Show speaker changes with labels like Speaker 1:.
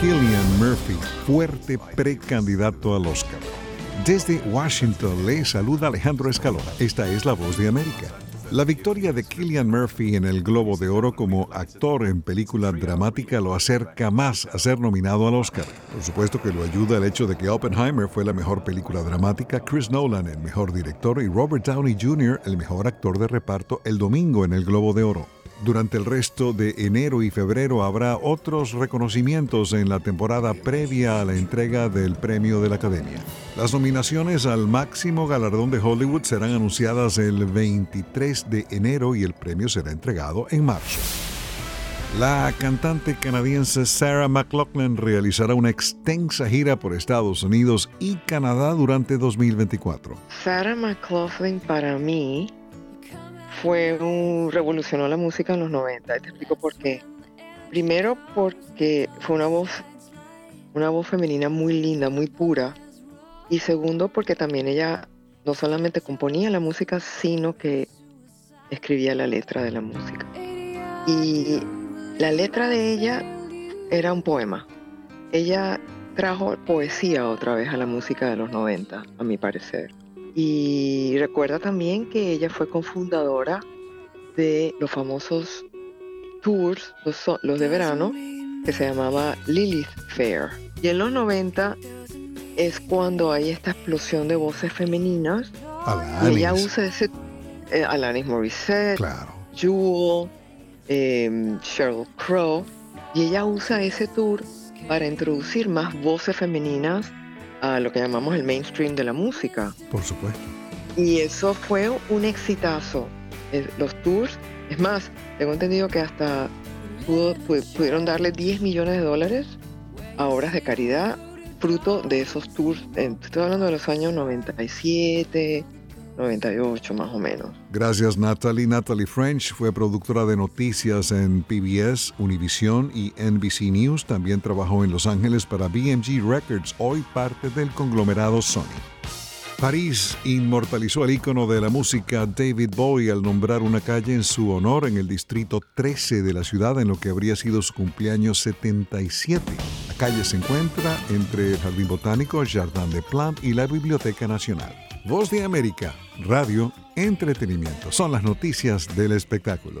Speaker 1: Killian Murphy, fuerte precandidato al Oscar. Desde Washington le saluda Alejandro Escalona. Esta es la voz de América. La victoria de Killian Murphy en el Globo de Oro como actor en película dramática lo acerca más a ser nominado al Oscar. Por supuesto que lo ayuda el hecho de que Oppenheimer fue la mejor película dramática, Chris Nolan el mejor director y Robert Downey Jr. el mejor actor de reparto el domingo en el Globo de Oro. Durante el resto de enero y febrero habrá otros reconocimientos en la temporada previa a la entrega del premio de la Academia. Las nominaciones al máximo galardón de Hollywood serán anunciadas el 23 de enero y el premio será entregado en marzo. La cantante canadiense Sarah McLachlan realizará una extensa gira por Estados Unidos y Canadá durante 2024.
Speaker 2: Sarah McLachlan para mí fue un revolucionó la música en los 90. te explico por qué. Primero porque fue una voz, una voz femenina muy linda, muy pura. Y segundo porque también ella no solamente componía la música, sino que escribía la letra de la música. Y la letra de ella era un poema. Ella trajo poesía otra vez a la música de los 90, a mi parecer. Y recuerda también que ella fue cofundadora de los famosos tours, los, de verano, que se llamaba Lilith Fair. Y en los 90 es cuando hay esta explosión de voces femeninas.
Speaker 1: Y
Speaker 2: ella usa ese. Eh, Alanis Morissette,
Speaker 1: claro.
Speaker 2: Jewel, eh, Sheryl Crow. Y ella usa ese tour para introducir más voces femeninas a lo que llamamos el mainstream de la música.
Speaker 1: Por supuesto.
Speaker 2: Y eso fue un exitazo. Los tours, es más, tengo entendido que hasta pudieron darle 10 millones de dólares a obras de caridad fruto de esos tours. Estoy hablando de los años 97, 98 más o menos.
Speaker 1: Gracias Natalie. Natalie French fue productora de noticias en PBS, Univision y NBC News. También trabajó en Los Ángeles para BMG Records, hoy parte del conglomerado Sony. París inmortalizó al ícono de la música David Bowie al nombrar una calle en su honor en el distrito 13 de la ciudad en lo que habría sido su cumpleaños 77. Calle se encuentra entre el Jardín Botánico, Jardin de Plantes y la Biblioteca Nacional. Voz de América, radio, entretenimiento. Son las noticias del espectáculo.